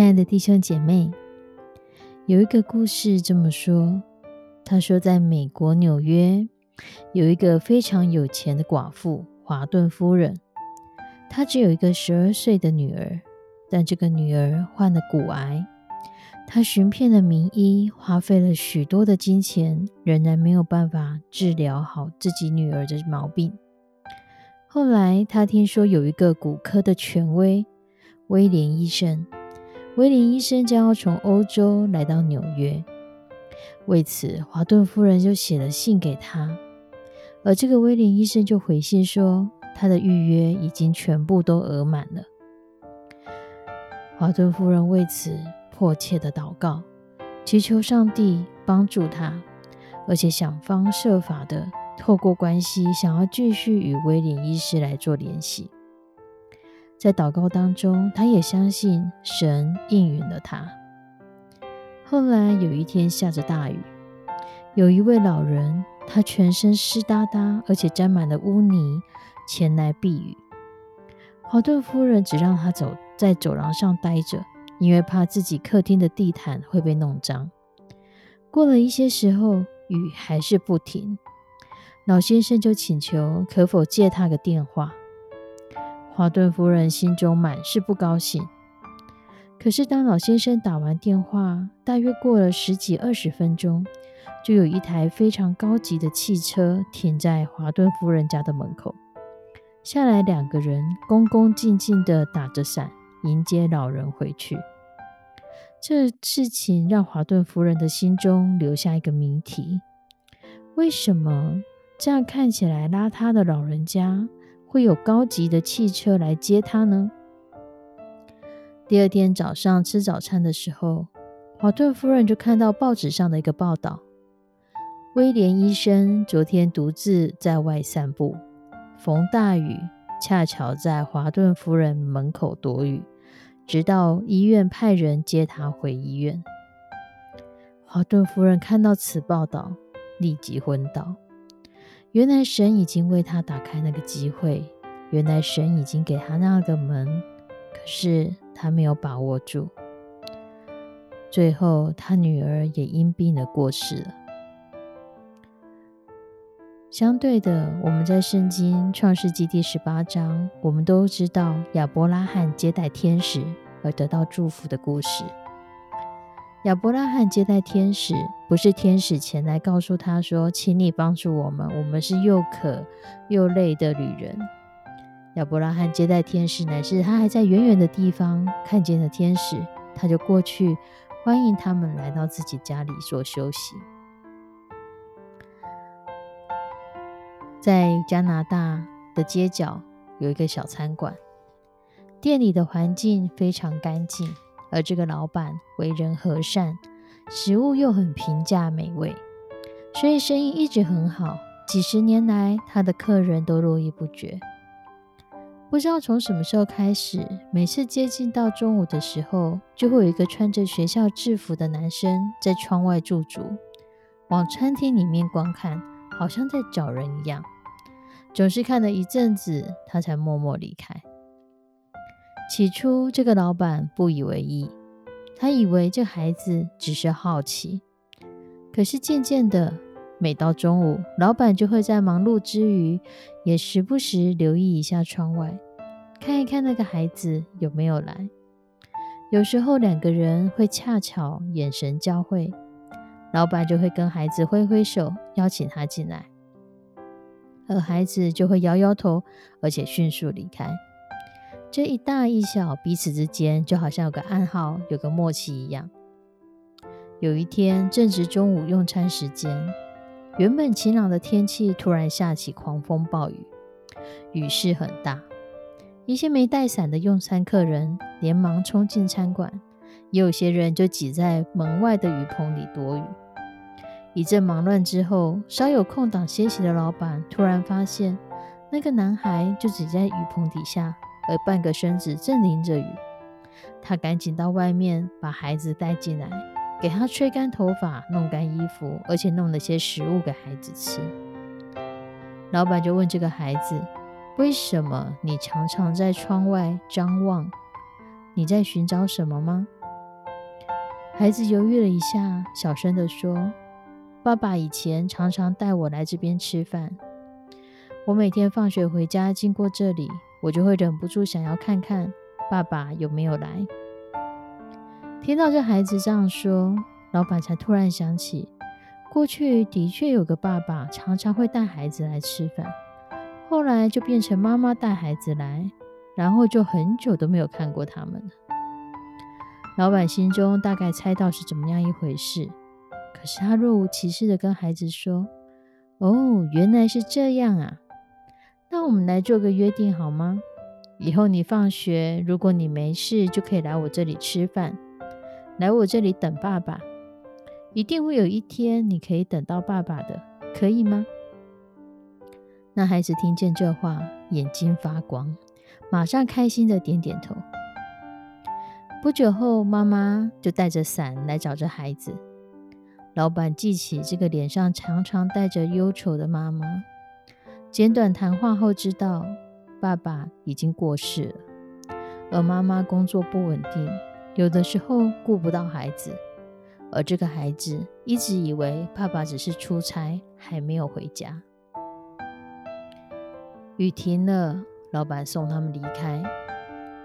亲爱的弟兄姐妹，有一个故事这么说：他说，在美国纽约有一个非常有钱的寡妇华顿夫人，她只有一个十二岁的女儿，但这个女儿患了骨癌。她寻遍了名医，花费了许多的金钱，仍然没有办法治疗好自己女儿的毛病。后来，她听说有一个骨科的权威威廉医生。威廉医生将要从欧洲来到纽约，为此华顿夫人就写了信给他，而这个威廉医生就回信说，他的预约已经全部都额满了。华顿夫人为此迫切的祷告，祈求上帝帮助他，而且想方设法的透过关系，想要继续与威廉医师来做联系。在祷告当中，他也相信神应允了他。后来有一天下着大雨，有一位老人，他全身湿哒哒，而且沾满了污泥，前来避雨。华顿夫人只让他走在走廊上待着，因为怕自己客厅的地毯会被弄脏。过了一些时候，雨还是不停，老先生就请求可否借他个电话。华顿夫人心中满是不高兴。可是，当老先生打完电话，大约过了十几二十分钟，就有一台非常高级的汽车停在华顿夫人家的门口。下来两个人，恭恭敬敬地打着伞迎接老人回去。这事情让华顿夫人的心中留下一个谜题：为什么这样看起来邋遢的老人家？会有高级的汽车来接他呢。第二天早上吃早餐的时候，华顿夫人就看到报纸上的一个报道：威廉医生昨天独自在外散步，逢大雨，恰巧在华顿夫人门口躲雨，直到医院派人接他回医院。华顿夫人看到此报道，立即昏倒。原来神已经为他打开那个机会，原来神已经给他那个门，可是他没有把握住。最后，他女儿也因病而过世了。相对的，我们在圣经创世纪第十八章，我们都知道亚伯拉罕接待天使而得到祝福的故事。亚伯拉罕接待天使，不是天使前来告诉他说：“请你帮助我们，我们是又渴又累的旅人。”亚伯拉罕接待天使，乃是他还在远远的地方看见了天使，他就过去欢迎他们来到自己家里做休息。在加拿大的街角有一个小餐馆，店里的环境非常干净。而这个老板为人和善，食物又很平价美味，所以生意一直很好。几十年来，他的客人都络绎不绝。不知道从什么时候开始，每次接近到中午的时候，就会有一个穿着学校制服的男生在窗外驻足，往餐厅里面观看，好像在找人一样。总是看了一阵子，他才默默离开。起初，这个老板不以为意，他以为这孩子只是好奇。可是渐渐的，每到中午，老板就会在忙碌之余，也时不时留意一下窗外，看一看那个孩子有没有来。有时候两个人会恰巧眼神交汇，老板就会跟孩子挥挥手，邀请他进来，而孩子就会摇摇头，而且迅速离开。这一大一小彼此之间就好像有个暗号，有个默契一样。有一天正值中午用餐时间，原本晴朗的天气突然下起狂风暴雨，雨势很大。一些没带伞的用餐客人连忙冲进餐馆，也有些人就挤在门外的雨棚里躲雨。一阵忙乱之后，稍有空档歇息的老板突然发现，那个男孩就挤在雨棚底下。而半个身子正淋着雨，他赶紧到外面把孩子带进来，给他吹干头发、弄干衣服，而且弄了些食物给孩子吃。老板就问这个孩子：“为什么你常常在窗外张望？你在寻找什么吗？”孩子犹豫了一下，小声地说：“爸爸以前常常带我来这边吃饭，我每天放学回家经过这里。”我就会忍不住想要看看爸爸有没有来。听到这孩子这样说，老板才突然想起，过去的确有个爸爸常常会带孩子来吃饭，后来就变成妈妈带孩子来，然后就很久都没有看过他们了。老板心中大概猜到是怎么样一回事，可是他若无其事的跟孩子说：“哦，原来是这样啊。”那我们来做个约定好吗？以后你放学，如果你没事，就可以来我这里吃饭，来我这里等爸爸。一定会有一天你可以等到爸爸的，可以吗？那孩子听见这话，眼睛发光，马上开心的点点头。不久后，妈妈就带着伞来找这孩子。老板记起这个脸上常常带着忧愁的妈妈。简短谈话后，知道爸爸已经过世了，而妈妈工作不稳定，有的时候顾不到孩子，而这个孩子一直以为爸爸只是出差，还没有回家。雨停了，老板送他们离开，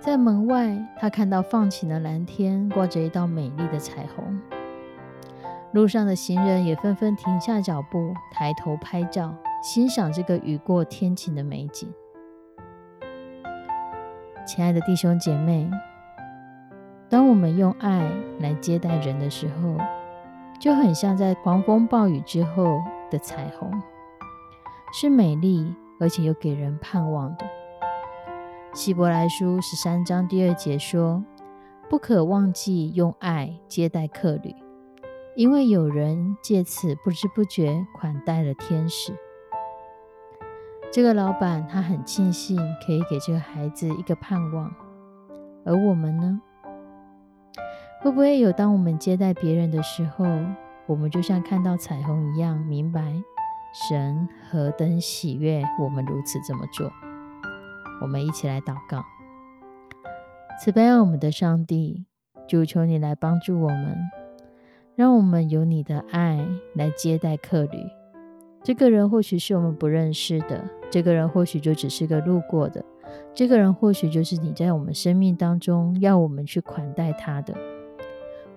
在门外，他看到放晴的蓝天挂着一道美丽的彩虹，路上的行人也纷纷停下脚步，抬头拍照。欣赏这个雨过天晴的美景，亲爱的弟兄姐妹，当我们用爱来接待人的时候，就很像在狂风暴雨之后的彩虹，是美丽而且又给人盼望的。希伯来书十三章第二节说：“不可忘记用爱接待客旅，因为有人借此不知不觉款待了天使。”这个老板他很庆幸可以给这个孩子一个盼望，而我们呢，会不会有当我们接待别人的时候，我们就像看到彩虹一样，明白神何等喜悦我们如此这么做？我们一起来祷告，慈悲我们的上帝，主求你来帮助我们，让我们有你的爱来接待客旅。这个人或许是我们不认识的。这个人或许就只是个路过的，这个人或许就是你在我们生命当中要我们去款待他的。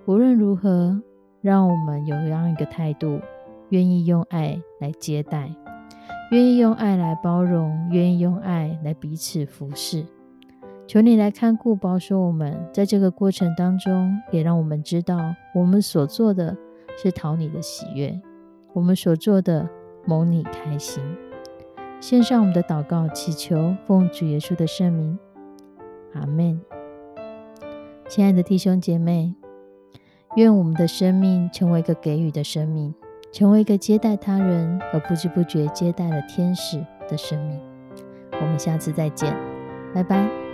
无论如何，让我们有这样一个态度，愿意用爱来接待，愿意用爱来包容，愿意用爱来彼此服侍。求你来看顾保守我们，在这个过程当中，也让我们知道，我们所做的是讨你的喜悦，我们所做的蒙你开心。献上我们的祷告，祈求奉主耶稣的圣名，阿门。亲爱的弟兄姐妹，愿我们的生命成为一个给予的生命，成为一个接待他人而不知不觉接待了天使的生命。我们下次再见，拜拜。